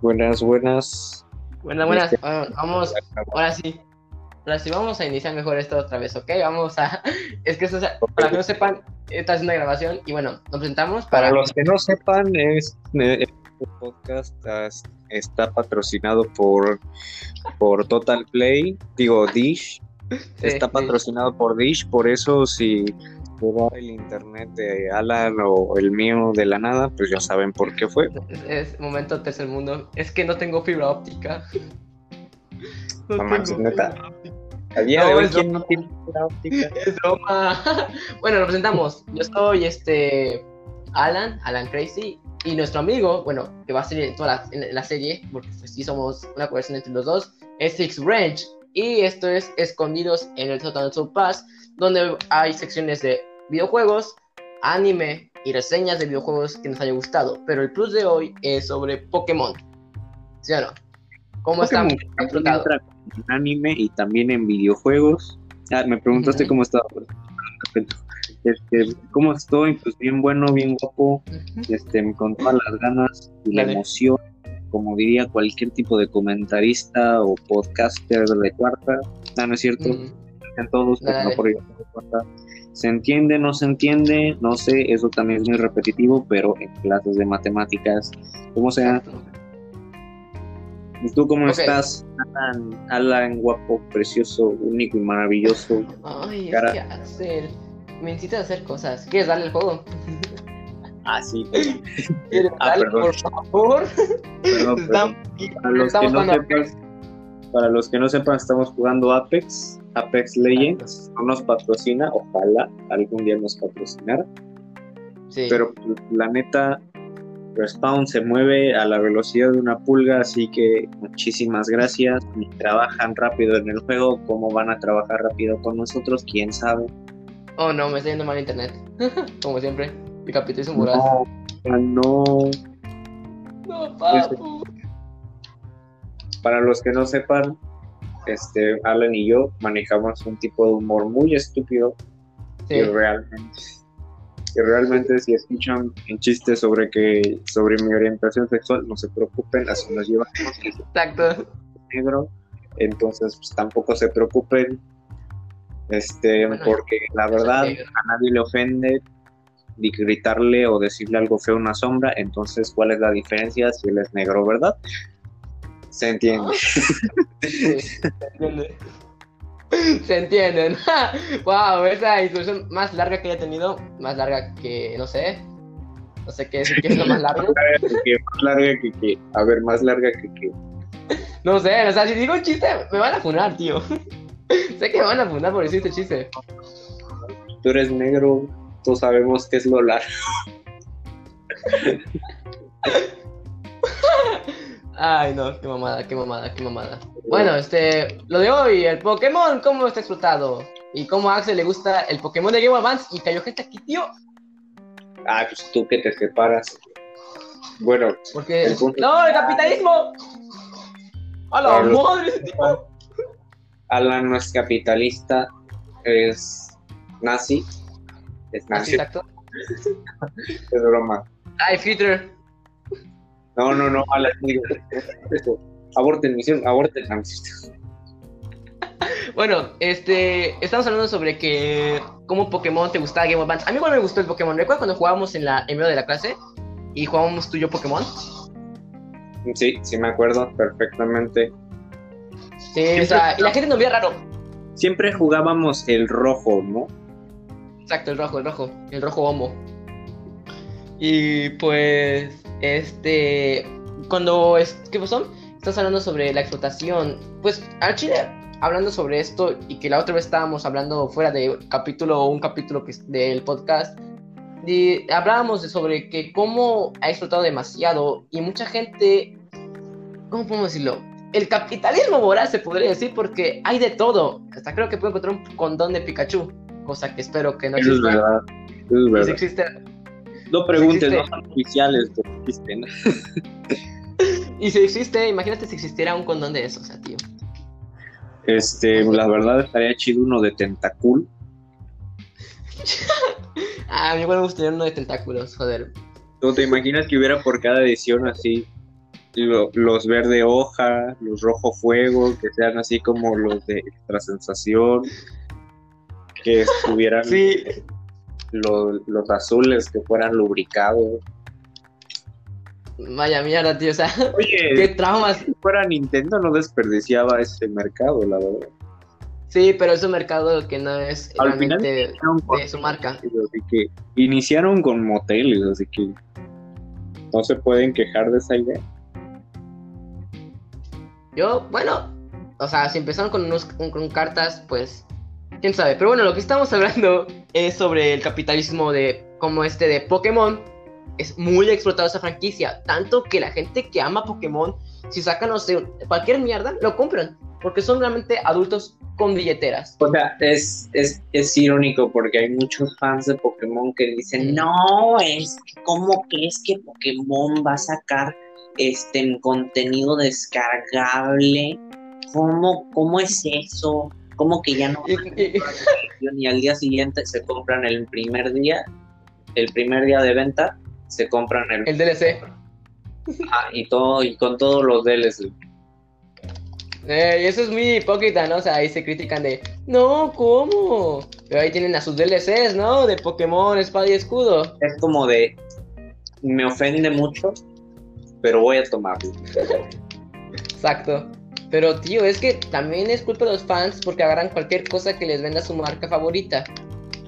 Buenas, buenas. Buenas, buenas. Ah, vamos, ahora sí. Ahora sí, vamos a iniciar mejor esto otra vez, ¿ok? Vamos a. Es que esto, para que no sepan, esta es una grabación y bueno, nos presentamos para. Para los que no sepan, es, este podcast está patrocinado por, por Total Play, digo Dish. está patrocinado por Dish, por eso si el internet de Alan o el mío de la nada, pues ya saben por qué fue. Es, momento tercer mundo. Es que no tengo fibra óptica. No neta. A día de hoy, ¿quién no tiene fibra óptica? Es broma. bueno, nos presentamos. Yo soy este Alan, Alan Crazy, y nuestro amigo, bueno, que va a ser en toda la, serie, porque pues, sí somos una colección entre los dos, es Six Range. Y esto es Escondidos en el Total Soul Pass, donde hay secciones de videojuegos, anime y reseñas de videojuegos que nos haya gustado. Pero el plus de hoy es sobre Pokémon. ¿Sí o no? ¿Cómo están? En anime y también en videojuegos. Ah, me preguntaste cómo estaba. Este, ¿Cómo estoy? Pues bien bueno, bien guapo, este, con todas las ganas y la emoción, como diría cualquier tipo de comentarista o podcaster de cuarta. Ah, no es cierto. Todos, pero no por cuarta se entiende, no se entiende, no sé, eso también es muy repetitivo, pero en clases de matemáticas, como sea. ¿Y tú cómo estás, Alan, Alan, guapo, precioso, único y maravilloso? Ay, Cara... Me necesitas hacer cosas. ¿Quieres darle el juego? Ah, sí. ¿Quieres ah, darle, por favor? Perdón, perdón. Para, los que no sepan, para los que no sepan, estamos jugando Apex Apex Legends no nos patrocina, ojalá algún día nos patrocinara. Pero la neta, Respawn se mueve a la velocidad de una pulga, así que muchísimas gracias. Trabajan rápido en el juego, ¿cómo van a trabajar rápido con nosotros? ¿Quién sabe? Oh no, me está yendo mal internet. Como siempre, mi capitán es No, no. No, papu. Para los que no sepan, este, Alan y yo manejamos un tipo de humor muy estúpido y realmente, que realmente si escuchan un chiste sobre que sobre mi orientación sexual, no se preocupen, así nos llevan Exacto. negro, entonces pues, tampoco se preocupen, este, porque la verdad a nadie le ofende gritarle o decirle algo feo a una sombra, entonces ¿cuál es la diferencia si él es negro, verdad? Se entiende. se entiende. Se entienden. wow, esa instrucción más larga que haya tenido, más larga que, no sé. No sé qué es lo más largo. más larga que qué. A ver, más larga que qué. No sé, o sea, si digo un chiste, me van a funar, tío. sé que me van a funar por decir este chiste. Tú eres negro, todos sabemos qué es lo largo. Ay, no, qué mamada, qué mamada, qué mamada. Bueno, este, lo de hoy, el Pokémon, ¿cómo está explotado? Y cómo a Axel le gusta el Pokémon de Game Advance y cayó gente aquí, tío. Ah, pues tú que te separas. Bueno, porque. ¡No, el capitalismo! ¡A la madre ese tipo! Alan no es capitalista, es nazi. Es nazi. Exacto. es broma. Ay, Peter. No, no, no, a la aborten misión, aborten la Bueno, este, estamos hablando sobre que cómo Pokémon te gustaba Game of Advance. A mí igual me gustó el Pokémon. ¿Recuerdas cuando jugábamos en la en medio de la clase y jugábamos tú y yo Pokémon? Sí, sí me acuerdo perfectamente. Sí, o sea, y la gente nos veía raro. Siempre jugábamos el rojo, ¿no? Exacto, el rojo, el rojo, el rojo homo. Y pues este, cuando es, ¿qué pasó? Estás hablando sobre la explotación. Pues al Chile, hablando sobre esto y que la otra vez estábamos hablando fuera de capítulo un capítulo que del podcast, hablábamos de sobre que cómo ha explotado demasiado y mucha gente, ¿cómo podemos decirlo? El capitalismo moral se podría decir porque hay de todo. Hasta creo que puedo encontrar un condón de Pikachu, cosa que espero que no exista. Es verdad. Es verdad. Si existe, no preguntes, no son oficiales, pero existen. y si existe, imagínate si existiera un condón de esos, o sea, tío. Este, la verdad estaría chido uno de tentacul. ah, a mí igual me gustaría uno de tentáculos, joder. ¿No te imaginas que hubiera por cada edición así los verde hoja, los rojo fuego, que sean así como los de extra sensación, que estuvieran los, los azules que fueran lubricados. Vaya mierda, tío, o sea, qué traumas. Si fuera Nintendo no desperdiciaba ese mercado, la verdad. Sí, pero es un mercado que no es Al final, de, su marca. Así que iniciaron con moteles, así que no se pueden quejar de esa idea. Yo, bueno, o sea, si empezaron con, unos, con cartas, pues, quién sabe. Pero bueno, lo que estamos hablando es sobre el capitalismo de, como este de Pokémon, es muy explotado esa franquicia. Tanto que la gente que ama Pokémon, si sacan, no sé, cualquier mierda, lo compran. Porque son realmente adultos con billeteras. O sea, es, es, es irónico porque hay muchos fans de Pokémon que dicen, no, es como que es que Pokémon va a sacar este contenido descargable. ¿Cómo, cómo es eso? ¿Cómo que ya no? y al día siguiente se compran el primer día, el primer día de venta, se compran el, el DLC. Ah, y todo, y con todos los DLC. Eh, y eso es muy hipócrita, ¿no? O sea, ahí se critican de, no, ¿cómo? Pero ahí tienen a sus DLCs, ¿no? De Pokémon, Espada y Escudo. Es como de, me ofende mucho, pero voy a tomarlo. Exacto. Pero tío, es que también es culpa de los fans porque agarran cualquier cosa que les venda su marca favorita.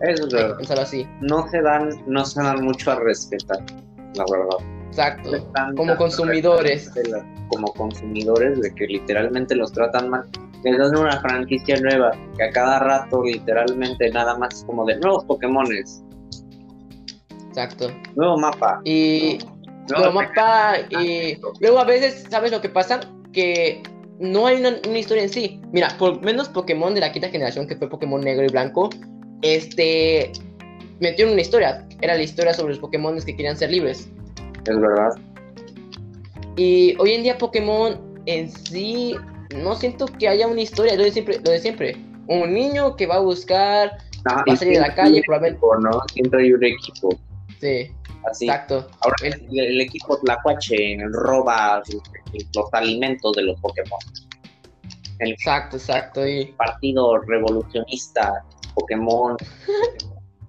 Eso es verdad. así. No se dan, no se dan mucho a respetar, la verdad. Exacto. Como consumidores. como consumidores de que literalmente los tratan mal. Les dan una franquicia nueva que a cada rato literalmente nada más como de nuevos Pokémones. Exacto. Nuevo mapa. Y nuevo mapa y luego a veces, ¿sabes lo que pasa? Que no hay una, historia en sí. Mira, por menos Pokémon de la quinta generación, que fue Pokémon negro y blanco, este metieron una historia. Era la historia sobre los Pokémon que querían ser libres. Es verdad. Y hoy en día Pokémon en sí no siento que haya una historia, lo de siempre, lo de siempre. Un niño que va a buscar, va a salir de la calle, probablemente. ¿no? Siempre hay un equipo. Sí. Así. Exacto. Ahora el, el equipo Tlacuache roba los alimentos de los Pokémon. exacto, exacto. Y... Partido revolucionista Pokémon,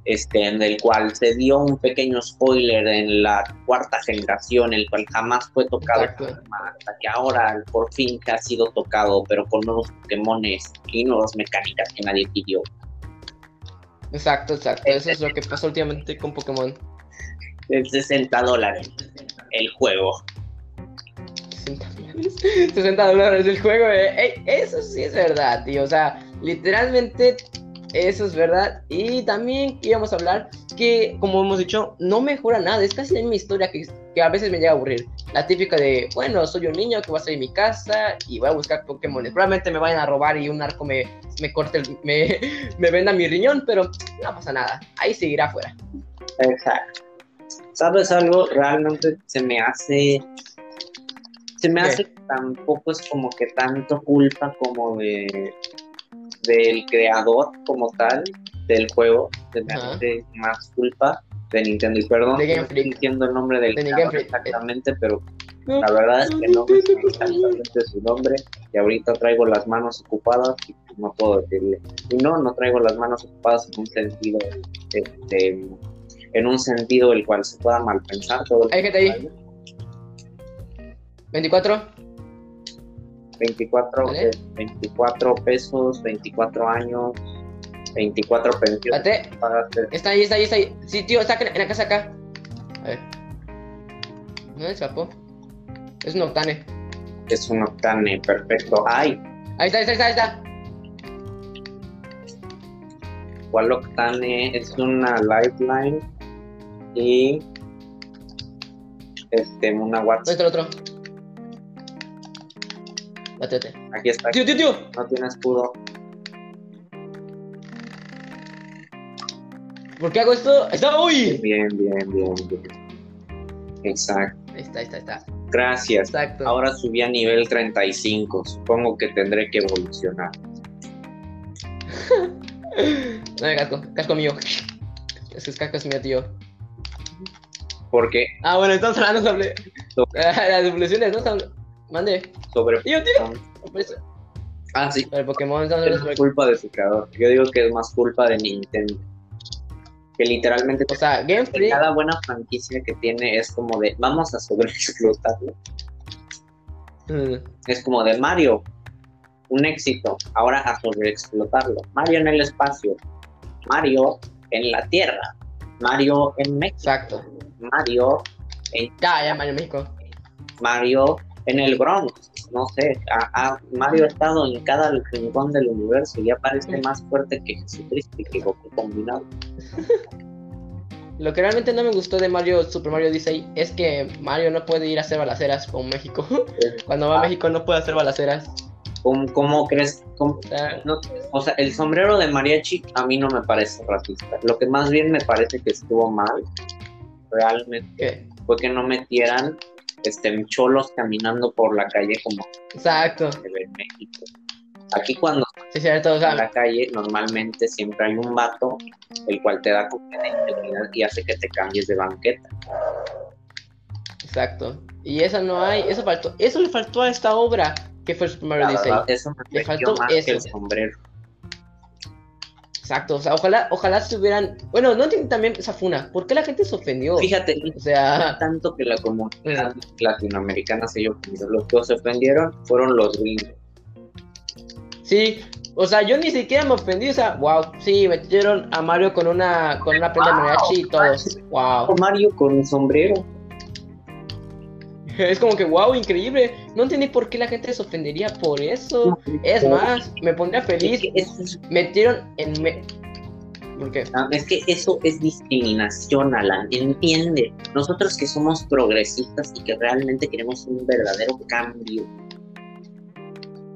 este, en el cual se dio un pequeño spoiler en la cuarta generación, el cual jamás fue tocado hasta que ahora por fin ha sido tocado, pero con nuevos Pokémones y nuevas mecánicas que nadie pidió. Exacto, exacto. Eso es lo que pasó últimamente con Pokémon. El 60 dólares el juego. 60 dólares el juego, eh. eso sí es verdad, tío. O sea, literalmente eso es verdad. Y también íbamos a hablar que, como hemos dicho, no mejora nada. Es casi la misma historia que, que, a veces me llega a aburrir. La típica de, bueno, soy un niño que va a salir de mi casa y voy a buscar Pokémon. Probablemente me vayan a robar y un arco me, me corte, el, me, me venda mi riñón, pero no pasa nada. Ahí seguirá afuera. Exacto. ¿Sabes algo? Realmente se me hace. Se me hace que tampoco es como que tanto culpa como de del creador como tal del juego, se me hace más culpa de Nintendo. Y perdón, no estoy diciendo el nombre del creador exactamente, pero la verdad es que no me exactamente su nombre y ahorita traigo las manos ocupadas y no puedo decirle. Y no, no traigo las manos ocupadas en un sentido este, en un sentido el cual se pueda mal pensar todo Hay gente ahí. 24. 24, 24 pesos, 24 años, 24 pensiones. Está ahí, está ahí, está ahí. Sí, tío, está en la casa acá. A ver. ¿No escapó? Es un octane. Es un octane, perfecto. ¡Ay! Ahí está, ahí está, ahí está. ¿Cuál octane? Es una lifeline y este, una WhatsApp. Otro, otro. Bátete. Aquí está. Tío, tío, tío. No tiene escudo. ¿Por qué hago esto? ¡Está! ¡Uy! Bien, bien, bien, bien. Exacto. Ahí está, ahí está, está. Gracias. Exacto. Ahora subí a nivel 35. Supongo que tendré que evolucionar. no, casco. Casco mío. Ese es casco es mío, tío. Porque. Ah, bueno, estamos hablando sobre. Las evoluciones, ¿no? Mande. Sobre. Yo, tío. Pues, Ah, sí. el Pokémon Es los- culpa de su creador. Yo digo que es más culpa de Nintendo. Que literalmente O sea, Game Freak. cada buena franquicia que tiene es como de vamos a sobreexplotarlo. Mm, Es como de Mario, un éxito, ahora a sobreexplotarlo. Mario en el espacio, Mario en la Tierra, Mario en México, Exacto. Mario en Ya, ya, Mario México. Mario en el Bronx, no sé, a- a- Mario ha estado en cada rincón del universo y ya parece más fuerte que Jesucristo y que Goku combinado. Lo que realmente no me gustó de Mario Super Mario Odyssey es que Mario no puede ir a hacer balaceras como México. Cuando va a México no puede hacer balaceras. ¿Cómo, cómo crees? cómo- no- o sea, el sombrero de mariachi a mí no me parece racista. Lo que más bien me parece que estuvo mal, realmente, fue que no metieran este, cholos caminando por la calle como Exacto. en México. Aquí cuando Sí, cierto. O estás en la calle, normalmente siempre hay un vato el cual te da integridad y hace que te cambies de banqueta. exacto. Y eso no hay. Eso faltó. Eso le faltó a esta obra que fue La Odyssey. verdad, eso me Le faltó más que eso. el sombrero. Exacto. O sea, ojalá, ojalá se hubieran. Bueno, no entiendo también esa funa. ¿Por qué la gente se ofendió? Fíjate, O sea, tanto que la comunidad latinoamericana se ofendió. Los que se ofendieron fueron los gringos. sí. O sea, yo ni siquiera me ofendí. O sea, wow. Sí, metieron a Mario con una con una prenda de mariachi y todos. Wow. Mario con un sombrero. Es como que wow, increíble. No entendí por qué la gente se ofendería por eso. Es más, me pondría Es feliz. que Metieron en. Me... ¿Por qué? ah, es que eso es discriminación, Alan. Entiende. Nosotros que somos progresistas y que realmente queremos un verdadero cambio.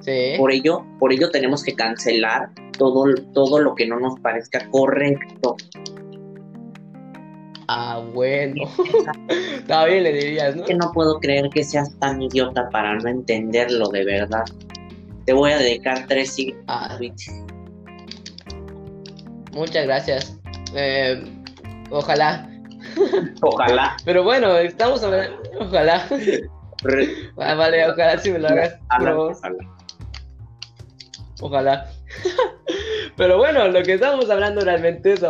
Sí. Por ello, por ello tenemos que cancelar todo, todo lo que no nos parezca correcto. Ah, bueno. Está bien, le dirías, ¿no? que no puedo creer que seas tan idiota para no entenderlo de verdad. Te voy a dedicar tres siglos. Ah, muchas gracias. Eh, ojalá. Ojalá. Pero bueno, estamos hablando. Ojalá. Ah, vale, ojalá si me lo hagas. Pero- ojalá. Ojalá. Pero bueno, lo que estamos hablando realmente es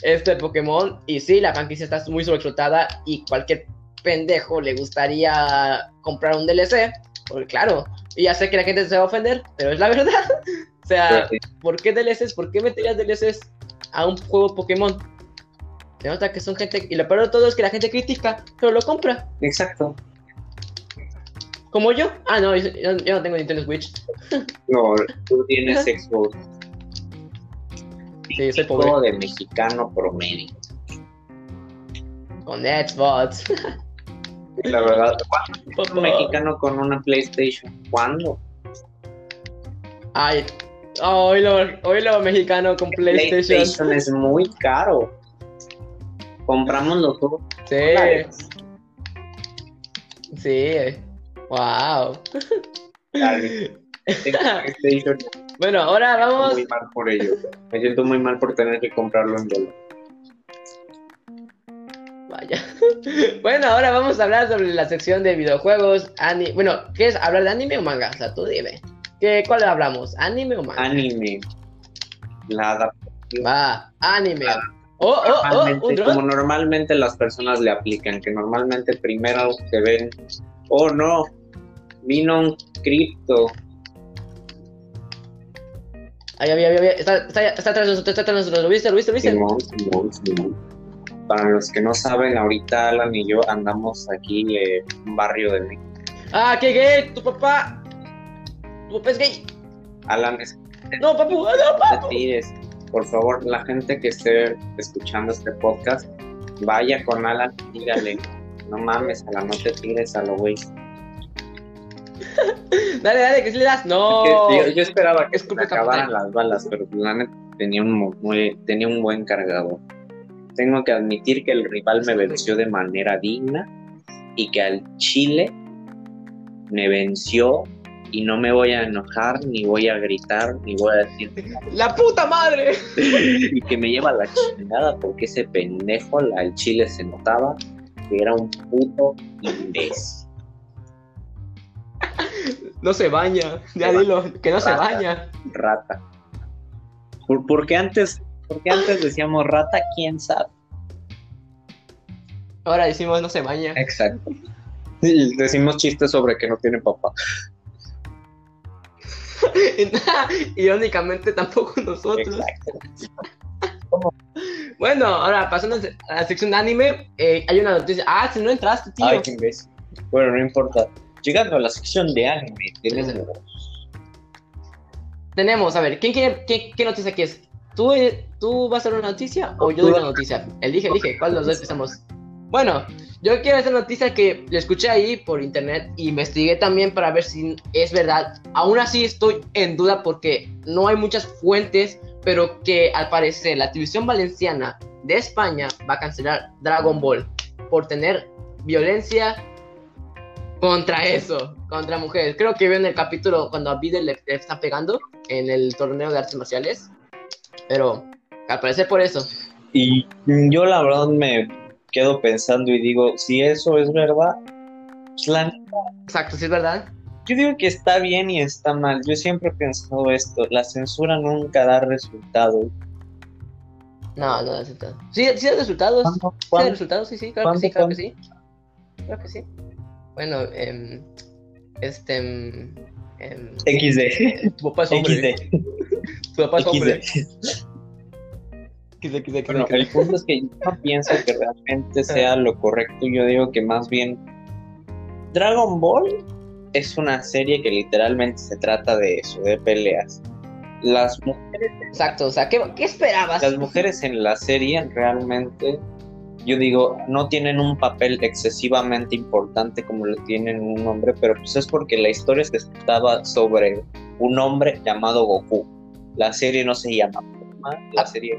sobre este Pokémon. Y sí, la franquicia está muy sobreexplotada y cualquier pendejo le gustaría comprar un DLC. Porque claro, y ya sé que la gente se va a ofender, pero es la verdad. O sea, ¿por qué DLCs? ¿Por qué meterías DLCs a un juego Pokémon? Se nota que son gente... Y lo peor de todo es que la gente critica, pero lo compra. Exacto. Como yo. Ah, no, yo, yo no tengo Nintendo Switch. No, tú tienes Xbox. Sí, soy pobre. De mexicano promedio. Con Xbox. La verdad, ¿cuándo un mexicano con una PlayStation? ¿Cuándo? Ay, hoy lo, hoy lo mexicano con PlayStation. PlayStation es muy caro. Compramos los juegos. Sí, dólares. sí. Wow. PlayStation Bueno, ahora Me siento vamos. muy mal por ello. Me siento muy mal por tener que comprarlo en dólar. Vaya. Bueno, ahora vamos a hablar sobre la sección de videojuegos. Ani... Bueno, ¿qué es hablar de anime o manga? O sea, tú dime. ¿Qué, ¿Cuál hablamos? ¿Anime o manga? Anime. La adaptación. Va, anime. Oh, oh, oh, un como normalmente las personas le aplican, que normalmente primero te ven, oh no, vino un cripto. Ay, ay, ay, Está, está, está atrás de nosotros, está atrás de nosotros. ¿Lo viste? ¿Lo viste? ¿Lo viste? Simón, Simón, Simón. Para los que no saben, ahorita Alan y yo andamos aquí en un barrio de México. Ah, qué gay, tu papá. Tu papá es gay. Alan, es No, papu, no, papu. te tires. Por favor, la gente que esté escuchando este podcast, vaya con Alan y dígale, no mames, Alan, no te tires a lo güey. Dale, dale, que si le das. No. yo, yo esperaba que Es se acabaran las balas, pero la neta tenía un, mu- muy, tenía un buen cargador. Tengo que admitir que el rival me venció de manera digna y que al Chile me venció y no me voy a enojar, ni voy a gritar, ni voy a decir La puta madre. y que me lleva la chingada porque ese pendejo, la, el Chile se notaba que era un puto imbécil. No se baña, ya dilo, que no se baña. Rata. ¿Por, porque antes, porque antes decíamos rata, quién sabe. Ahora decimos no se baña. Exacto. Y decimos chistes sobre que no tiene papá. Irónicamente tampoco nosotros. bueno, ahora pasando a la sección de anime, eh, hay una noticia. Ah, si no entraste, tío. Ay, qué. Bueno, no importa. Llegando a la sección de anime, tenemos. Tenemos, a ver, ¿quién quiere, qué, qué noticia quieres? ¿Tú, ¿Tú vas a hacer una noticia o yo doy una noticia? Elige, elige, ¿cuál de los dos empezamos? Bueno, yo quiero hacer noticia que le escuché ahí por internet e investigué también para ver si es verdad. Aún así estoy en duda porque no hay muchas fuentes, pero que al parecer la televisión valenciana de España va a cancelar Dragon Ball por tener violencia contra eso, contra mujeres. Creo que en el capítulo cuando a Videl le, le está pegando en el torneo de artes marciales, pero al parecer por eso. Y yo la verdad me quedo pensando y digo, si eso es verdad, pues la Exacto, si es verdad. Yo digo que está bien y está mal. Yo siempre he pensado esto, la censura nunca da resultados. No, no da resultados. Sí, sí da resultados. ¿Cuándo? Sí da resultados, sí, sí, claro que sí, claro que sí. Claro que sí. Bueno, em, este... em, em, XD. tu papá es hombre. XD. Tu papá es hombre. XD. XD, XD, XD. Bueno, el punto es que yo no pienso que realmente sea lo correcto. Yo digo que más bien Dragon Ball es una serie que literalmente se trata de eso, de peleas. Las mujeres, Exacto, o sea, ¿qué, qué esperabas? las mujeres en la serie realmente, yo digo, no tienen un papel excesivamente importante como lo tienen un hombre, pero pues es porque la historia se trataba sobre un hombre llamado Goku. La serie no se llama la Ah. serie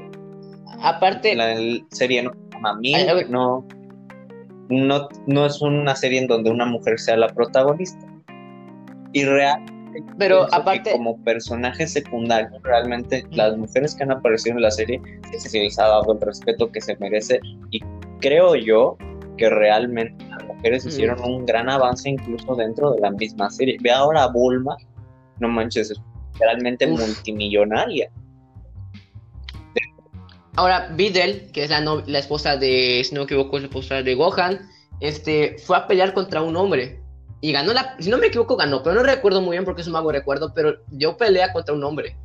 Aparte, la serie no se llama ver. no, no, no es una serie en donde una mujer sea la protagonista. Y realmente pero aparte, como personaje secundario, realmente las mujeres que han aparecido en la serie se les ha dado el respeto que se merece. Y creo yo que realmente las mujeres Mm. hicieron un gran avance incluso dentro de la misma serie. Ve ahora a Bulma, no manches, es realmente Uf. multimillonaria. ahora Videl, que es la, no- la esposa de, si no me equivoco, es la esposa de Gohan, este, fue a pelear contra un hombre. Y ganó la, si no me equivoco, ganó, pero no recuerdo muy bien porque es un mago recuerdo, pero dio pelea contra un hombre.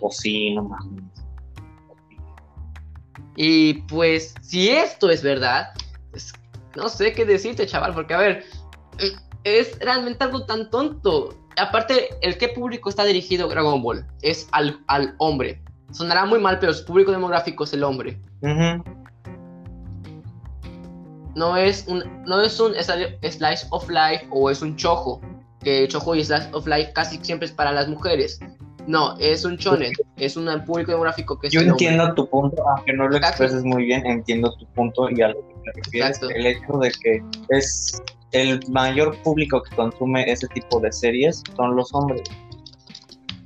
O sí, no mames. Y pues, si esto es verdad, pues, no sé qué decirte, chaval, porque a ver, es realmente algo tan tonto. Aparte, ¿el qué público está dirigido Dragon Ball? Es al, al hombre. Sonará muy mal, pero su público demográfico es el hombre. No es un, no es un sli- slice of life o es un chojo. Que chojo y slice of life casi siempre es para las mujeres. No, es un shonen. Es un público demográfico que es Yo hombre. entiendo tu punto, aunque no lo Exacto. expreses muy bien, entiendo tu punto y a lo que te refieres. Exacto. El hecho de que es el mayor público que consume ese tipo de series son los hombres.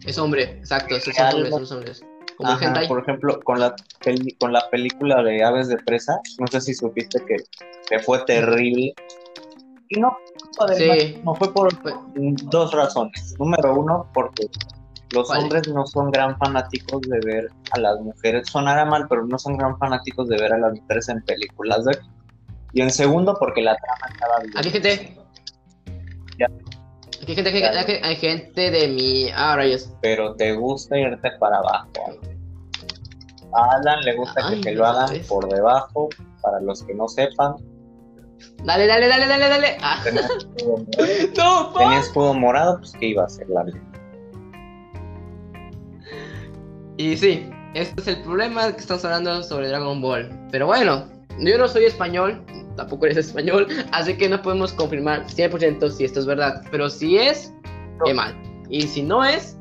Es hombre, exacto, esos son hombres. Como el Ajá, hentai. por ejemplo, con la, con la película de Aves de Presa, no sé si supiste que, que fue terrible. Y no, Sí. no fue por Fue- dos razones. Número uno, porque los ¿Cuál? hombres no son gran fanáticos de ver a las mujeres. Sonará mal, pero no son gran fanáticos de ver a las mujeres en películas. de- Y en segundo, porque la trama estaba bien. Aquí hay gente. Ya. Hay gente, hay, hay- hay gente de mi. Ah, rayos. Pero te gusta irte para abajo. A Alan le gusta Ay, que te lo hagan ¿ves? por debajo. Para los que no sepan, Dale, dale, dale, dale, dale. Ah, tenía escudo morado. no, Tenía escudo morado, pues que iba a ser la Y sí, este es el problema que estamos hablando sobre Dragon Ball. Pero bueno, yo no soy español, tampoco eres español, así que no podemos confirmar 100% si esto es verdad. Pero si es, qué mal. Y si no es,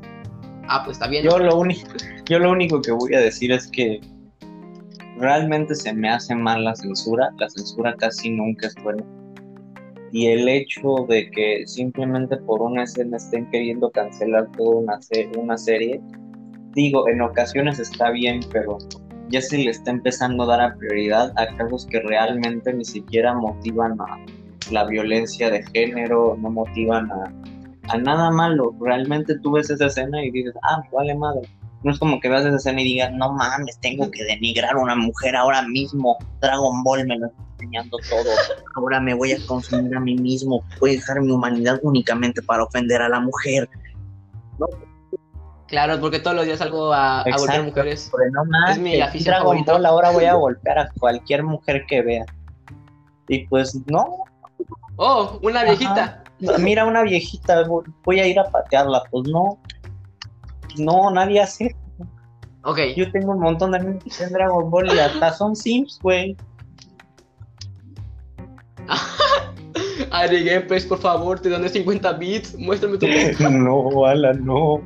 ah, pues está bien. Yo lo único, yo lo único que voy a decir es que realmente se me hace mal la censura. La censura casi nunca es buena. Y el hecho de que simplemente por una escena estén queriendo cancelar toda una, se- una serie, digo, en ocasiones está bien, pero ya se le está empezando a dar a prioridad a casos que realmente ni siquiera motivan a la violencia de género, no motivan a, a nada malo. Realmente tú ves esa escena y dices, ah, vale madre. No es como que veas esa escena y digas, no mames, tengo que denigrar a una mujer ahora mismo. Dragon Ball me lo está enseñando todo. Ahora me voy a consumir a mí mismo. Voy a dejar mi humanidad únicamente para ofender a la mujer. No, Claro, porque todos los días salgo a, a golpear Exacto, mujeres. Pues no mames, Es mi afición Dragon favorita. Ball, ahora voy a golpear a cualquier mujer que vea. Y pues no, Oh, una viejita. mira una viejita, voy- a ir a patearla, pues no. No, nadie hace. Ok. Yo tengo un montón de amigos en Dragon Ball y hasta son Sims, güey. Ari Gameplays, por favor, te doné 50 bits. Muéstrame tu. No, Alan, no.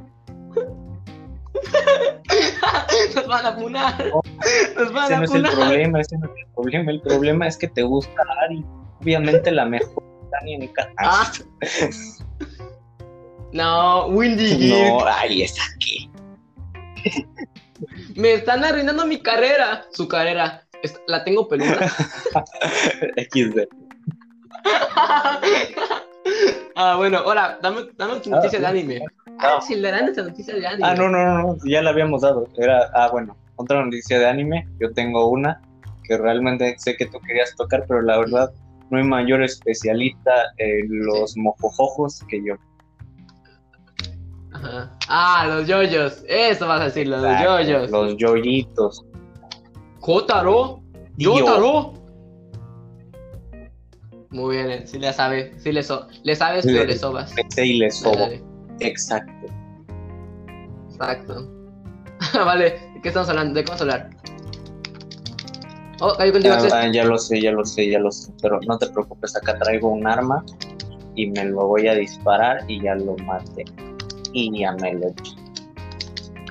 Nos van a punar. Nos van Ese a no es el problema, ese no es el problema. El problema es que te gusta Ari. Obviamente la mejor Dani en casa. Ah. No, Windy. No, ay, esa que. Me están arruinando mi carrera. Su carrera. La tengo peluda. XD. Ah, bueno, ahora, dame, dame tu noticia Ah, de anime. Ah, si le dan esa noticia de anime. Ah, no, no, no, no, ya la habíamos dado. Era, ah, bueno, otra noticia de anime. Yo tengo una que realmente sé que tú querías tocar, pero la verdad no hay mayor especialista en los mojojojos que yo. Ajá. Ah, los yoyos. Eso vas a decir, los Exacto, yoyos. Los yoyitos. Jotaro. Dio. Yotaro. Muy bien, eh, sí le sabe, sí le, so le sabes, pero Le- le sobas. Y les sobo. Exacto. Exacto. vale, ¿de qué estamos hablando? ¿De qué vamos a hablar? Oh, cayó contigo, Ah, ya lo sé, ya lo sé, ya lo sé. Pero no te preocupes, acá traigo un arma y me lo voy a disparar y ya lo maté. Y ya me lo eché.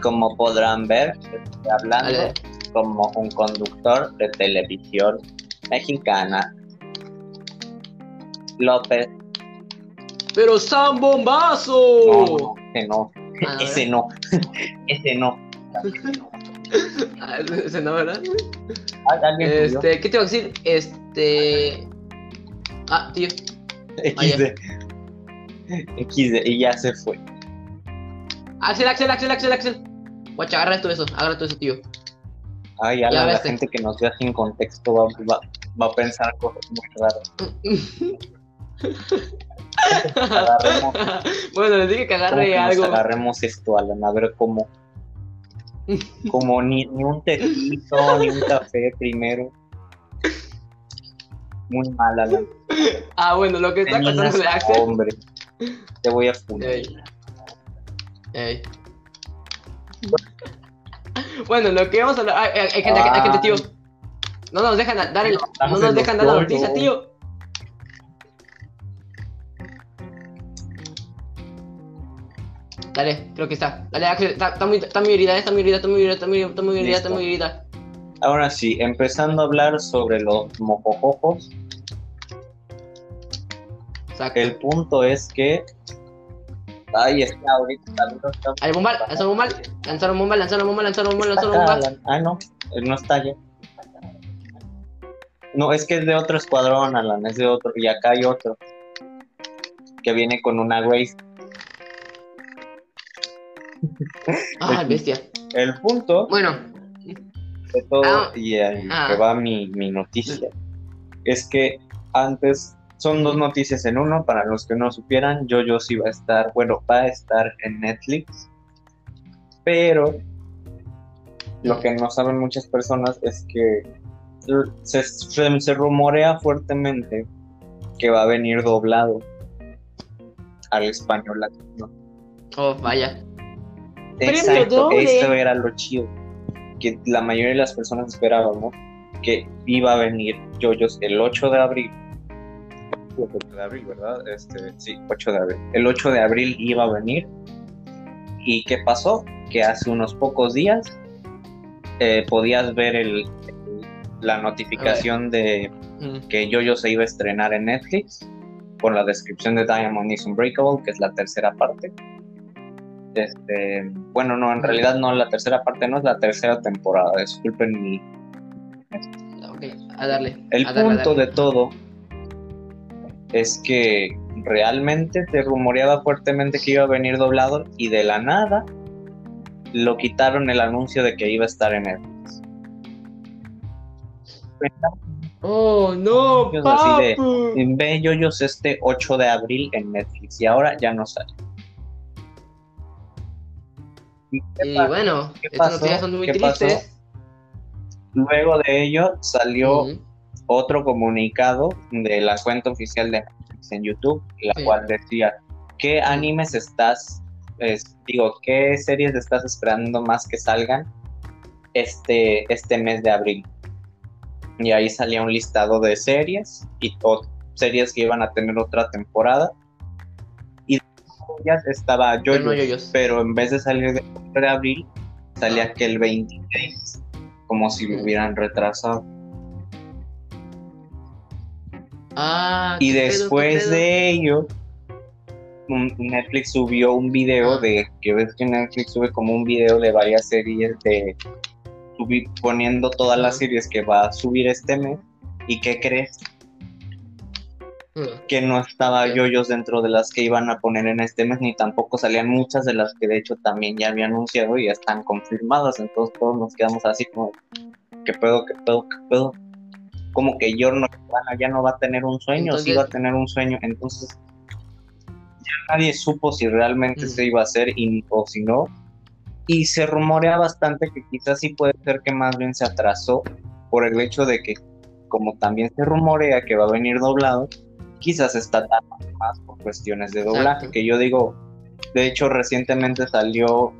Como podrán ver, estoy hablando como un conductor de televisión mexicana. López. Pero Sam Bombazo. No, no, ese no, ese no, ese no. Ah, ese no, ¿verdad? Ah. Este, ¿qué te iba a decir? Este. Ah, tío. XD. XD, y ya se fue. Axel, Axel, Axel, Axel, Axel. Guacha, agarra esto eso, agarra todo eso, tío. Ay, ya la, gente que nos vea sin contexto va, va, va a pensar cosas muy raras. Agarremos, bueno, les dije que ¿cómo agarre que nos algo. agarremos esto, Alan, a ver cómo. Como ni, ni un tecito, ni un café primero. Muy mal, Alan. Ah, bueno, lo que está contando de Axel. hombre. Te voy a funar. Ey. Ey. Bueno, lo que vamos a hablar. Ay, ay, hay gente, hay gente, tío. No nos dejan dar el. No nos dejan dar la noticia, tío. Dale, creo que está. Dale, Axel, está, está muy, está muy herida, eh, está muy herida, está muy herida, está muy, está muy herida, está muy herida. Ahora sí, empezando a hablar sobre los mojojojos, Exacto. el punto es que. Ay, está ahorita. está- Al bombal, lanzaron bombal, lanzaron bombal, lanzaron bombal, lanzaron bombal, Está lanzaron. Alan. Ah, no, él no está allá. No, es que es de otro escuadrón, Alan, es de otro. Y acá hay otro. Que viene con una Grace. Ah, bestia. El punto Bueno, de todo Ah. y ahí Ah. que va mi, mi noticia es que antes son dos noticias en uno. Para los que no supieran, yo sí va a estar, bueno, va a estar en Netflix. Pero lo que no saben muchas personas es que se, se- se rumorea fuertemente que va a venir doblado al español latino. oh, vaya. Premio Exacto, doble. eso era lo chido. Que la mayoría de las personas esperábamos que iba a venir Yoyos el 8 de abril. 8 de abril, ¿verdad? Este, sí, 8 de abril. El 8 de abril iba a venir. ¿Y qué pasó? Que hace unos pocos días eh, podías ver el, el- la notificación de Mm. que Yoyo se iba a estrenar en Netflix con la descripción de Diamond is Unbreakable, que es la tercera parte. Este, bueno, no, en realidad no, la tercera parte no es la tercera temporada, disculpen mi... Ok, a darle. El a darle, a punto darle. de todo es que realmente se rumoreaba fuertemente que iba a venir doblado y de la nada lo quitaron el anuncio de que iba a estar en Netflix. Oh, no, Es así de- papu. Ve Yoyos este 8 de abril en Netflix y ahora ya no sale. ¿Y bueno, ¿Qué estas pasó? noticias son muy ¿Qué pasó? tristes. Luego de ello salió otro comunicado de la cuenta oficial de Netflix en YouTube, la Sí. cual decía, ¿qué animes estás, es- digo, qué series estás esperando más que salgan este, este mes de abril? Y ahí salía un listado de series y o series que iban a tener otra temporada. Estaba yo, no yoyos. pero en vez de salir de, de abril, salía que el 26, como si lo hubieran retrasado. Ah, Y pedo, después pedo. de ello, Netflix subió un video Ah. de que ves que Netflix sube como un video de varias series de subir, poniendo todas las series que va a subir este mes. ¿Y qué crees? Mm. Que no estaba yoyos dentro de las que iban a poner en este mes, ni tampoco salían muchas de las que de hecho también ya había anunciado y ya están confirmadas. Entonces todos nos quedamos así como, ¿qué pedo, qué pedo, qué pedo? Como que yo no, ya no va a tener un sueño, sí Entonces- va a tener un sueño. Entonces ya nadie supo si realmente Mm. se iba a hacer y, o si no. Y se rumorea bastante que quizás sí puede ser que más bien se atrasó por el hecho de que, como también se rumorea que va a venir doblado, quizás está tardando más por cuestiones de doblaje. Que yo digo, de hecho, recientemente salió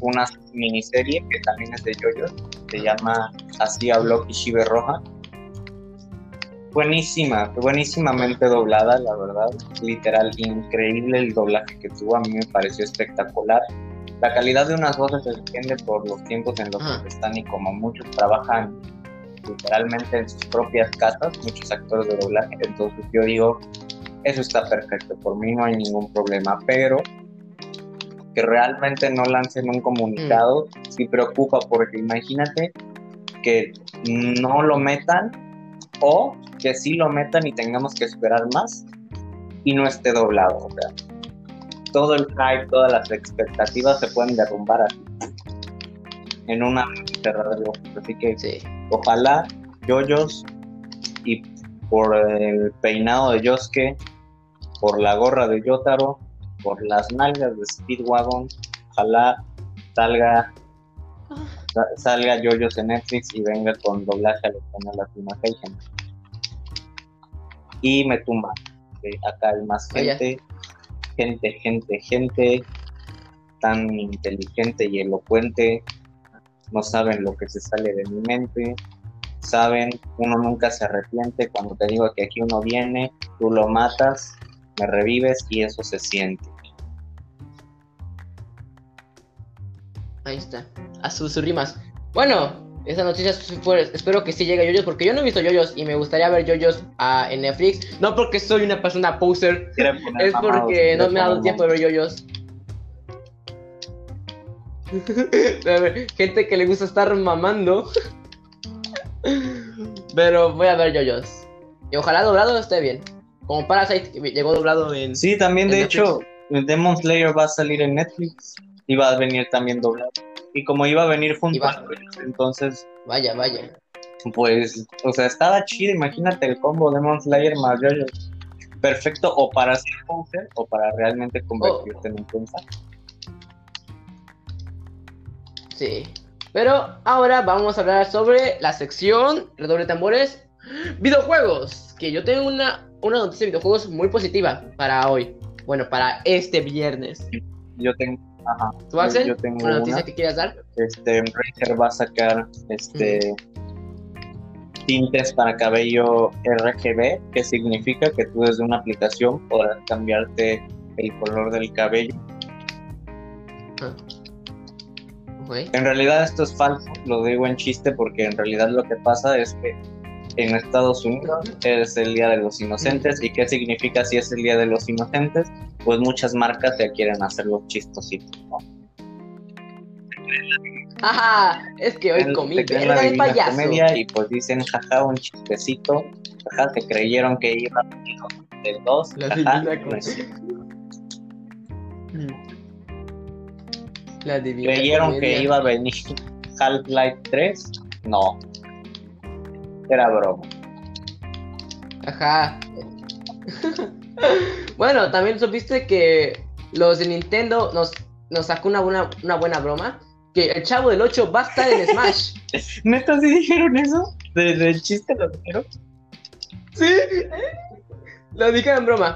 una miniserie que también es de JoJo, se llama Así habló Kishibe Roja. Buenísima, buenísimamente doblada, la verdad. Literal, increíble el doblaje que tuvo, a mí me pareció espectacular. La calidad de unas voces se entiende por los tiempos en los que están y como muchos trabajan literalmente en sus propias casas, muchos actores de doblaje. Entonces yo digo, eso está perfecto, por mí no hay ningún problema, pero que realmente no lancen un comunicado sí preocupa, porque imagínate que no lo metan o que sí lo metan y tengamos que esperar más y no esté doblado. O sea, todo el hype, todas las expectativas se pueden derrumbar así en una cerrada de ojos. Así que Sí. Ojalá Yoyos y por el peinado de Yosuke, por la gorra de Yotaro, por las nalgas de Speedwagon, ojalá salga sa- salga Yoyos en Netflix y venga con doblaje al español Latinoamérica. Y me tumba. acá hay más gente, gente, gente, gente tan inteligente y elocuente no saben lo que se sale de mi mente, saben, uno nunca se arrepiente cuando te digo que aquí uno viene, tú lo matas, me revives y eso se siente. Ahí está. A sus, rimas. Bueno, esa noticia espero que sí llegue a Yoyos porque yo no he visto Yoyos y me gustaría ver Yoyos ah, en Netflix. No porque soy una persona poser, es porque no me ha dado tiempo de ver Yoyos. Gente que le gusta estar mamando. Pero voy a ver Yoyos. Y ojalá doblado esté bien. Como Parasite que llegó doblado en. Sí, también de hecho, Demon Slayer va a salir en Netflix y va a venir también doblado. Y como iba a venir junto a entonces, Vaya, vaya. pues, o sea, estaba chido, imagínate el combo Demon Slayer más Yoyos. Perfecto o para ser o para realmente convertirte en un pensar. Sí. Pero ahora vamos a hablar sobre la sección Redoble Tambores Videojuegos. Que yo tengo una, una noticia de videojuegos muy positiva para hoy. Bueno, para este viernes. Yo tengo, ajá, ¿Tú, Axel? yo tengo ¿Una noticia una. que quieras dar? este Razer va a sacar este tintes para cabello RGB, que significa que tú desde una aplicación podrás cambiarte el color del cabello. Ok. En realidad esto es falso, lo digo en chiste porque en realidad lo que pasa es que en Estados Unidos es el Día de los Inocentes. ¿Y qué significa si es el Día de los Inocentes? pues muchas marcas ya quieren hacer los chistositos, ¿no? Ajá, es que hoy comí verga de payaso. Comedia y pues dicen, jaja, un chistecito, jaja, se creyeron que iba a venir de dos, La jaja, La divina creyeron comedia. que iba a venir Half-Life 3, no, era broma. Ajá. bueno, también supiste que los de Nintendo nos, nos sacó una buena, una buena broma. Que el chavo del 8 va a estar en Smash. ¿Neta sí dijeron eso? ¿De- ¿Del chiste lo dijeron? sí. Lo dijeron en broma.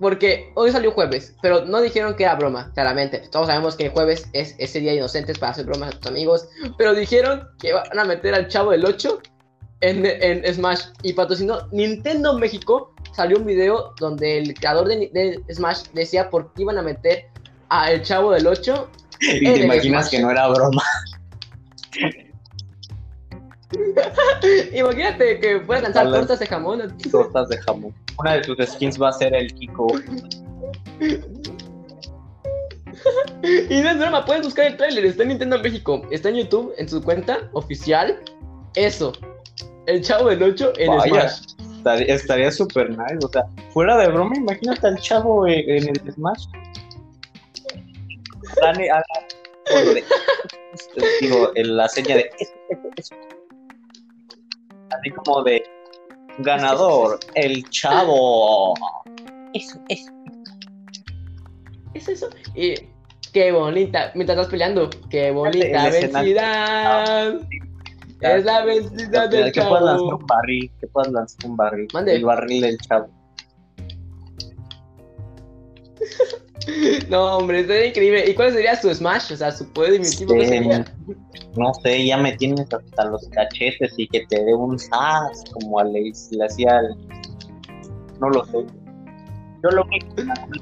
Porque hoy salió jueves, pero no dijeron que era broma, claramente. Todos sabemos que el jueves es ese día de inocentes para hacer bromas a tus amigos. Pero dijeron que van a meter al chavo del 8 en, en Smash. Y patrocinó Nintendo México. Salió un video donde el creador de, de Smash decía por qué iban a meter a el chavo del 8. Y te imaginas Smash. que no era broma. Imagínate que puedas lanzar tortas de jamón. tortas de jamón. Una de tus skins va a ser el Kiko. Y no es broma, puedes buscar el tráiler, está en Nintendo México, está en YouTube, en su cuenta oficial. Eso, el chavo del 8 en Vaya. Smash. Estaría- súper nice. O sea, fuera de broma, imagínate al chavo en, en el Smash. Haga todo de- digo, en la seña de. Así como de ganador, el chavo. Eso, eso. ¿Es eso? Y qué bonita, mientras estás peleando, qué bonita vencida. Es la vencida del que puedas lanzar chavo. un barril, que puedas lanzar un barril. Mande. El barril del chavo. No, hombre, sería increíble. ¿Y cuál sería su Smash? O sea, su poder diminutivo, ¿qué sería? no sé, ya me tienes hasta los cachetes y que te dé un sas como a le, le hacía al- No lo sé. Yo lo que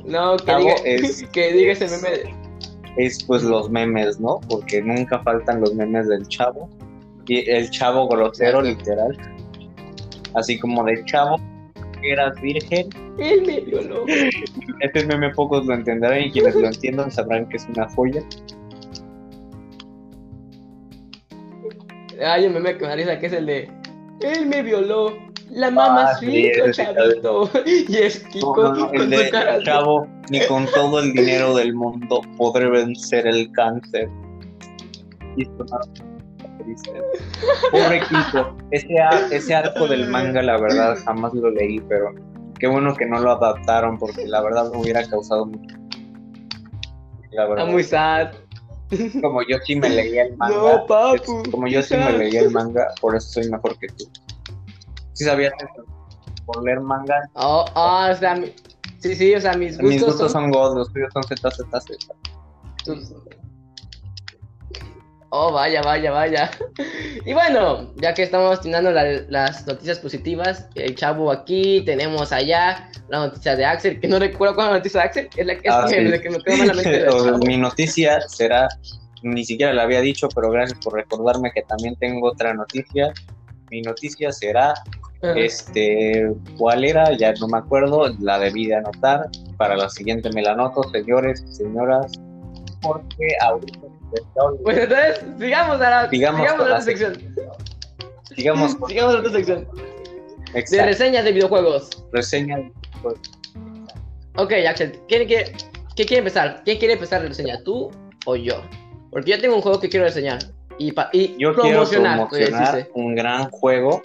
No, que diga, es- que diga ese meme. de- es pues los memes, ¿no? Porque nunca faltan los memes del chavo. Y el chavo grosero, literal. Así como de chavo, que eras virgen. Él me violó. Este meme pocos lo entenderán y quienes lo entiendan sabrán que es una joya. Hay un meme que me risa que es el de Él me violó. La mamá Ah, sí, sí, chavito. Y es Kiko no, el con de chavo, ni con todo el dinero del mundo podré vencer el cáncer. No triste. Pobre Kiko. Ese, ar- ese arco del manga, la verdad, jamás lo leí, pero qué bueno que no lo adaptaron porque la verdad me hubiera causado mucho. La Está verdad, muy sad. como yo sí me leía el manga, No, papu. es- como yo sí me leía el manga, por eso soy mejor que tú. ¿Sí sabías eso? Por leer manga, Oh, oh, o sea, sí, sí, o sea, mis gustos, mis gustos son... son God, los tuyos son Z, Z, Z. tus- Oh, vaya, vaya, vaya. Y bueno, ya que estamos tirando la- las noticias positivas, el chavo aquí, tenemos allá la noticia de Axel, que no recuerdo cuál es la noticia de Axel, es la que, es Ah, que, sí. la que me quedó más la mente. Mi noticia será, ni siquiera la había dicho, pero gracias por recordarme que también tengo otra noticia. Mi noticia será, Ajá. este, ¿cuál era? Ya no me acuerdo, la debí de anotar. Para la siguiente me la anoto, señores señoras, porque ahorita. Pues entonces, sigamos a la, Sigamos sigamos a la la otra sección. Sigamos Sigamos a la otra sección. De exacto, reseñas de videojuegos. reseña. pues, Ok, Axel, ¿quién quiere, ¿qué quiere empezar? ¿Quién quiere empezar la reseña? ¿Tú o yo? Porque yo tengo un juego que quiero reseñar y, pa- y Yo quiero promocionar. un gran juego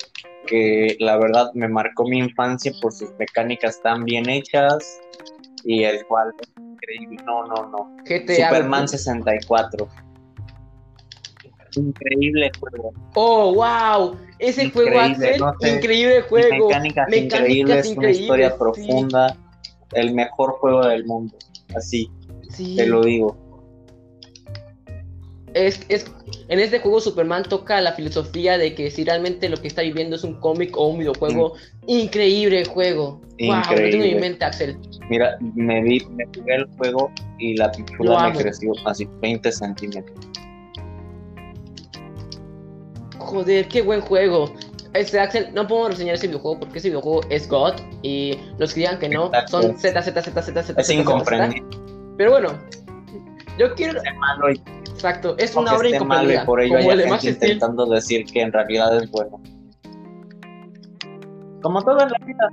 que la verdad me marcó mi infancia por sus mecánicas tan bien hechas y el cual increíble. No, no, no. GTA. Superman 64. Increíble juego. Oh, wow. Ese juego, Increíble, Axel. no sé. Increíble juego. mecánicas, mecánicas increíbles, una historia sí. profunda. El mejor juego del mundo. Así, Sí. te lo digo. Es, es, en este juego Superman toca la filosofía de que si realmente lo que está viviendo es un cómic o un videojuego, increíble juego. Wow, lo tengo en mi Increíble. mente, Axel. Mira, me vi, me jugué el juego y la pichula me creció así 20 centímetros. Joder, qué buen juego. este Axel, no podemos reseñar ese videojuego porque ese videojuego es God y los que digan que no son Z, Z, Z, Z, Z. Es incomprendible. Pero bueno, yo quiero. Es malo y Exacto, es una obra esté malo y incomprendida. por ello como hay el gente intentando decir que en realidad es bueno. Como todo en la vida,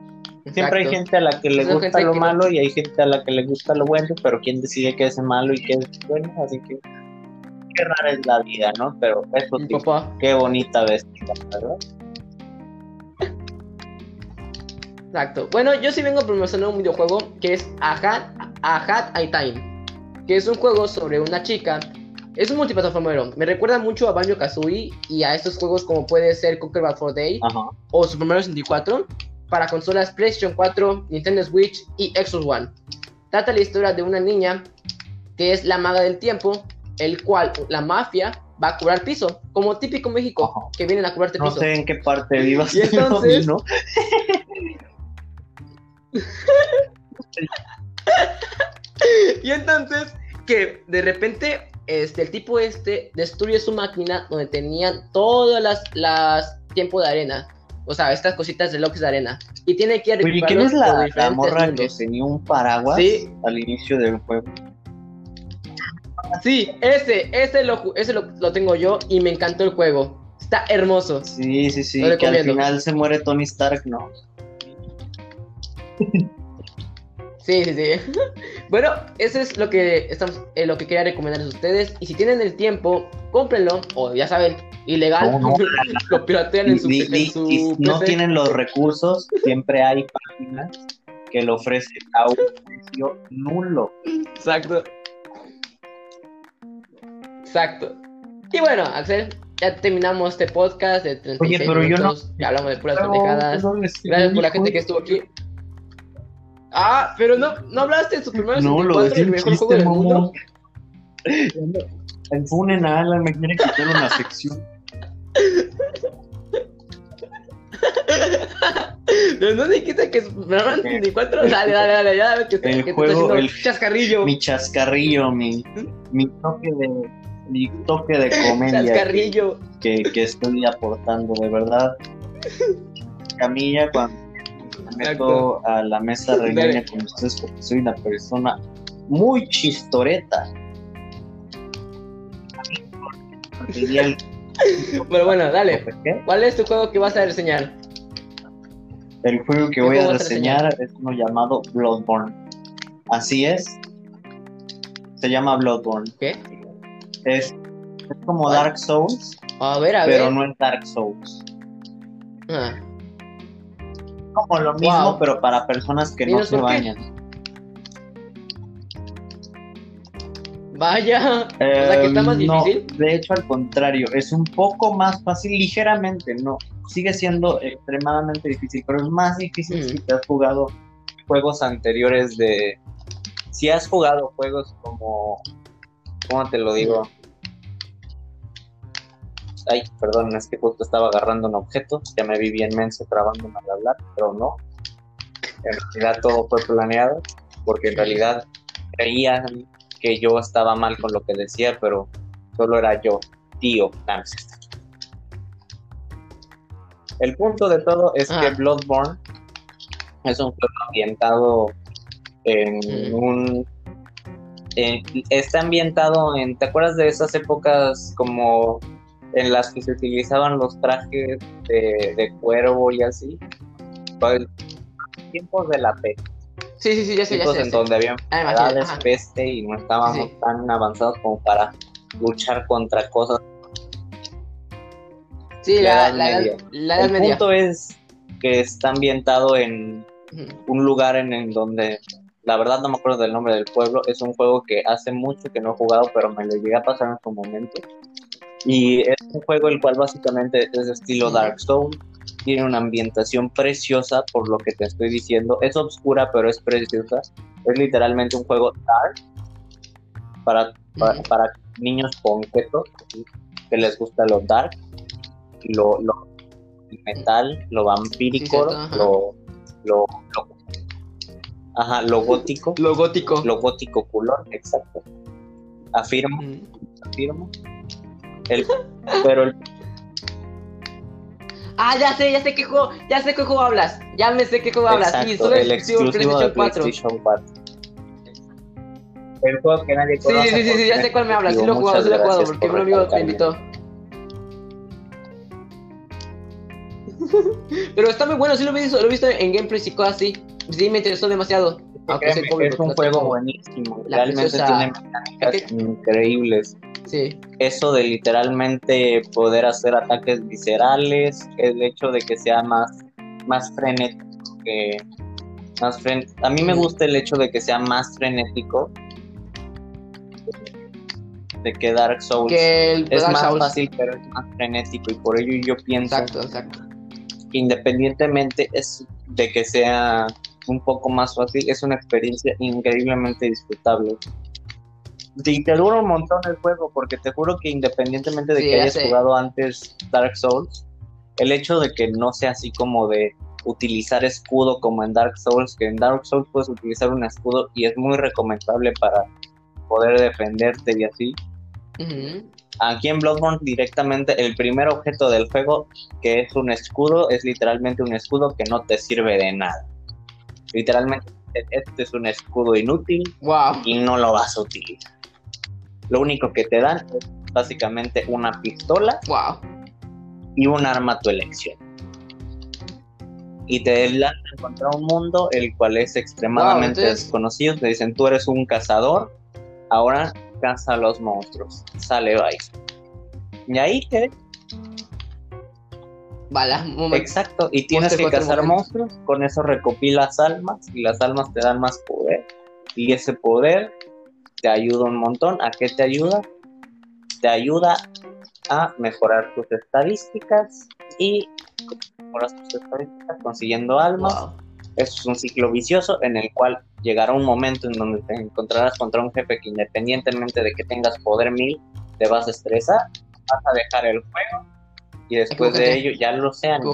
siempre hay gente a la que le gusta lo que- malo y hay gente a la que le gusta lo bueno, pero quién decide qué es malo y qué es bueno, así que qué rara es la vida, ¿no? Pero eso sí, papá. qué bonita vestida, ¿verdad? Exacto. Bueno, yo sí vengo a promocionar un videojuego que es A Hat, A Hat I Time. Que es un juego sobre una chica. Es un multiplataformero. Me recuerda mucho a Banjo Kazooie y a estos juegos como puede ser Conquer Bad for Day Ajá. o Super Mario 64 para consolas PlayStation 4, Nintendo Switch y Xbox One. Trata la historia de una niña que es la maga del tiempo, el cual la mafia va a curar piso, como típico México, Ajá. que vienen a curarte No piso. sé en qué parte vivas, Y entonces- ¿no? Y entonces, que de repente, este, el tipo este destruye su máquina donde tenían todas las, las tiempo de arena. O sea, estas cositas de locks de arena. Y tiene que Oye, ¿quién recuperarlos es la, morra que tenía un paraguas Sí. al inicio del juego? Sí, ese, ese, lo, ese lo, lo tengo yo y me encantó el juego. Está hermoso. Sí, sí, sí, que al final se muere Tony Stark, ¿no? Sí, sí, sí. bueno, eso es lo que estamos, eh, lo que quería recomendarles a ustedes. Y si tienen el tiempo, cómprenlo. O ya saben, ilegal. No, no. lo piratean en su, Y- en y- su y no tienen los recursos, siempre hay páginas que lo ofrecen a un precio nulo. Exacto. Exacto. Y bueno, Axel, ya terminamos este podcast de 36 Oye, pero yo no-. Ya hablamos de puras pendejadas. No, Gracias por la gente que estuvo aquí. Ah, pero no, no hablaste de Super Mario No, lo 64, el mejor juego del mundo. Enfunen a Alan, me quieren quitar una sección. Pero no dijiste que es Super Mario 64. Dale, dale, dale, ya ves que, El que te juego, el- chascarrillo. Mi chascarrillo, mi, mi toque de mi toque de comedia Chascarrillo. que, que estoy aportando, de verdad. Camilla, cuando me meto a la mesa reñoña Dale. con ustedes porque soy una persona muy chistoreta. Pero bueno, dale. ¿Cuál es tu juego que vas a reseñar? El juego que ¿Qué voy a reseñar es uno llamado Bloodborne. Así es. Se llama Bloodborne. ¿Qué? Es, es como. Dark Souls, A ver, a pero ver. no es Dark Souls. Ah, Como lo mismo, Wow. pero para personas que no se bañan. vaya. o sea que está más Eh, no, difícil. de hecho, al contrario, es un poco más fácil, ligeramente, no. Sigue siendo extremadamente difícil, pero es más difícil Mm. si te has jugado juegos anteriores de. Si has jugado juegos como. ¿Cómo te lo digo? Ay, perdón, es que justo estaba agarrando un objeto, ya me vi bien menso trabándome al hablar, pero no. En realidad todo fue planeado, porque en realidad creían que yo estaba mal con lo que decía, pero solo era yo, tío. Nah. El punto de todo es Ah. que Bloodborne es un juego ambientado en un... en- está ambientado en... ¿Te acuerdas de esas épocas como en las que se utilizaban los trajes de, de cuervo y así? Pues, tiempos de la peste Sí, sí, sí, ya sé, ya sé. en sé. donde había Ah, enfermedades, peste y no estábamos Sí, sí. tan avanzados como para luchar contra cosas. Sí, la la, Edad Media. edad- la edad El media. punto es que está ambientado en un lugar en, en donde, la verdad no me acuerdo del nombre del pueblo, es un juego que hace mucho que no he jugado, pero me lo llegué a pasar en su momento. Y es un juego el cual básicamente es de estilo. Dark Souls, tiene una ambientación preciosa por lo que te estoy diciendo, es oscura pero es preciosa, es literalmente un juego dark para, para, niños ponquetos que les gusta lo dark, lo, lo metal, lo vampírico, lo, lo, lo- ajá, lo gótico, Lo gótico. lo gótico culón, exacto. Afirmo, afirmo. El, pero el, Ah, ya sé, ya sé qué juego, ya sé qué juego hablas. Ya me sé qué juego hablas. Sí, solo el exclusivo exclusivo de PlayStation 4. PlayStation 4. El juego que nadie Sí, conoce. sí, sí, sí, porque ya sé cuál me hablas. Sí lo he jugado, sí lo he jugado porque por un amigo recalcarme. invitó. Pero está muy bueno, sí lo he visto, lo he visto en gameplays y cosas así. Sí, me interesó demasiado. Créeme, pobre, es un juego buenísimo. La Realmente tiene mecánicas increíbles. Sí. Eso de literalmente poder hacer ataques viscerales, el hecho de que sea más, más frenético que. Más fren- A mí me gusta el hecho de que sea más frenético de que Dark Souls. Que el es Dark más Souls. fácil, pero es más frenético y por ello yo pienso Exacto, exacto. que independientemente es de que sea un poco más fácil, es una experiencia increíblemente disfrutable. Y te dura un montón el juego, porque te juro que independientemente de Sí, que ya hayas sé. jugado antes Dark Souls, el hecho de que no sea así como de utilizar escudo como en Dark Souls, que en Dark Souls puedes utilizar un escudo y es muy recomendable para poder defenderte y así. Aquí en Bloodborne directamente el primer objeto del juego, que es un escudo, es literalmente un escudo que no te sirve de nada. Literalmente este es un escudo inútil Wow. y no lo vas a utilizar. Lo único que te dan es básicamente una pistola Wow. y un arma a tu elección. Y te lanzan contra un mundo el cual es extremadamente Wow, desconocido. Te dicen, tú eres un cazador, ahora caza a los monstruos. Sale, bye. Y ahí te Exacto, y tienes que cazar monstruos, con eso recopilas almas y las almas te dan más poder. Y ese poder te ayuda un montón. ¿A qué te ayuda? Te ayuda a mejorar tus estadísticas y mejoras tus estadísticas consiguiendo almas. Wow. Eso es un ciclo vicioso en el cual llegará un momento en donde te encontrarás contra un jefe que independientemente de que tengas poder mil, te vas a estresar, vas a dejar el juego y después de ello ya lo sean.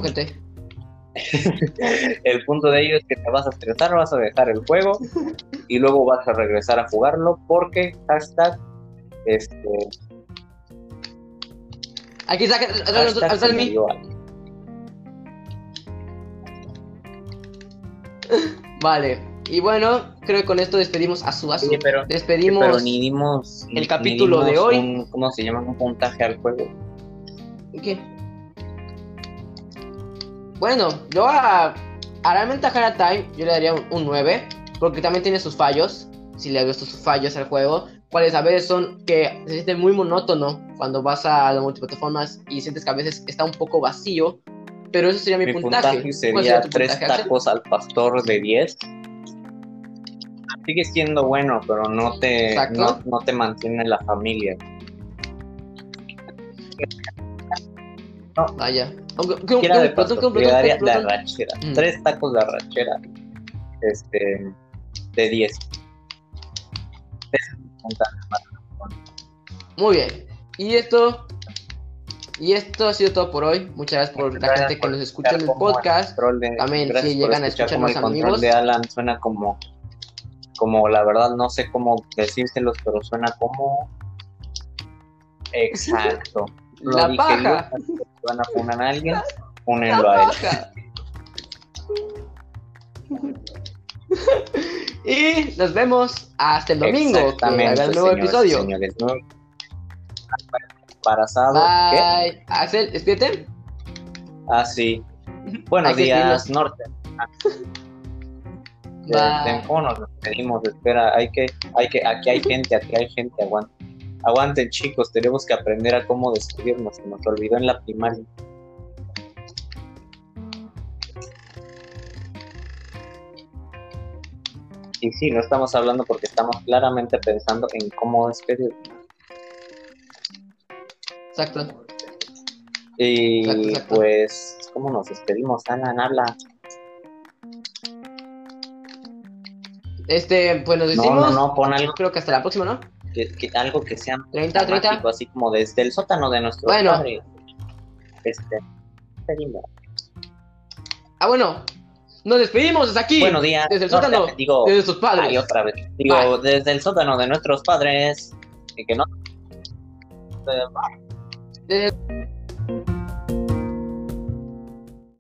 El punto de ello es que te vas a estresar, vas a dejar el juego y luego vas a regresar a jugarlo porque hashtag este Aquí saca. Alza el mí. Vale. Y bueno, creo que con esto despedimos a Suazu. Oye, pero, Despedimos. pero ni dimos el ni capítulo de dimos hoy. un- ¿cómo se llama? un puntaje al juego ¿Qué? Bueno, yo a, a realmente a Time yo le daría un, un 9, porque también tiene sus fallos, si le visto sus fallos al juego, cuales a veces son que se siente muy monótono cuando vas a las multiplataformas y sientes que a veces está un poco vacío, pero eso sería mi, mi puntaje. puntaje ¿Cuál sería tu tres puntaje, Axel? tacos al pastor de 10 sigue siendo bueno pero no te no, no te mantiene la familia Vaya. Que de daría Plutón. arrachera. Mm. Tres tacos de arrachera. Este. De 10. Muy bien. Y esto. Y esto ha sido todo por hoy. Muchas gracias por la gente que nos escucha en el podcast. También, si llegan a escuchar más el amigos. de Alan suena como. Como la verdad, no sé cómo decírselos, pero suena como. Exacto. La paja. Van a poner a alguien, La pónenlo a él. y nos vemos hasta el domingo. Exactamente, el nuevo señores episodio. señores, ¿no? Embarazado. ¿Qué? Bye. Axel, despídete. Ah, sí. Buenos días. Norte. Bye. ¿Cómo nos despedimos? Espera, hay que, hay que, aquí hay gente, aquí hay gente, aguanten. Aguanten, chicos, tenemos que aprender a cómo despedirnos, se nos olvidó en la primaria. Y sí, no estamos hablando porque estamos claramente pensando en cómo despedirnos. Exacto. Y Exacto, exacto. pues, ¿cómo nos despedimos? Alan, habla. Este, pues nos No, decimos. no, no, pon algo Creo que hasta la próxima, ¿no? Que, que- algo que sea 30, 30. dramático, así como desde el sótano de nuestro Bueno. padre. Este. Ah, bueno. Nos despedimos desde aquí. Buenos días. Desde el No, sótano. digo, padres. ay, otra vez. Digo, desde el sótano de nuestros padres. Que no. Eh, Desde-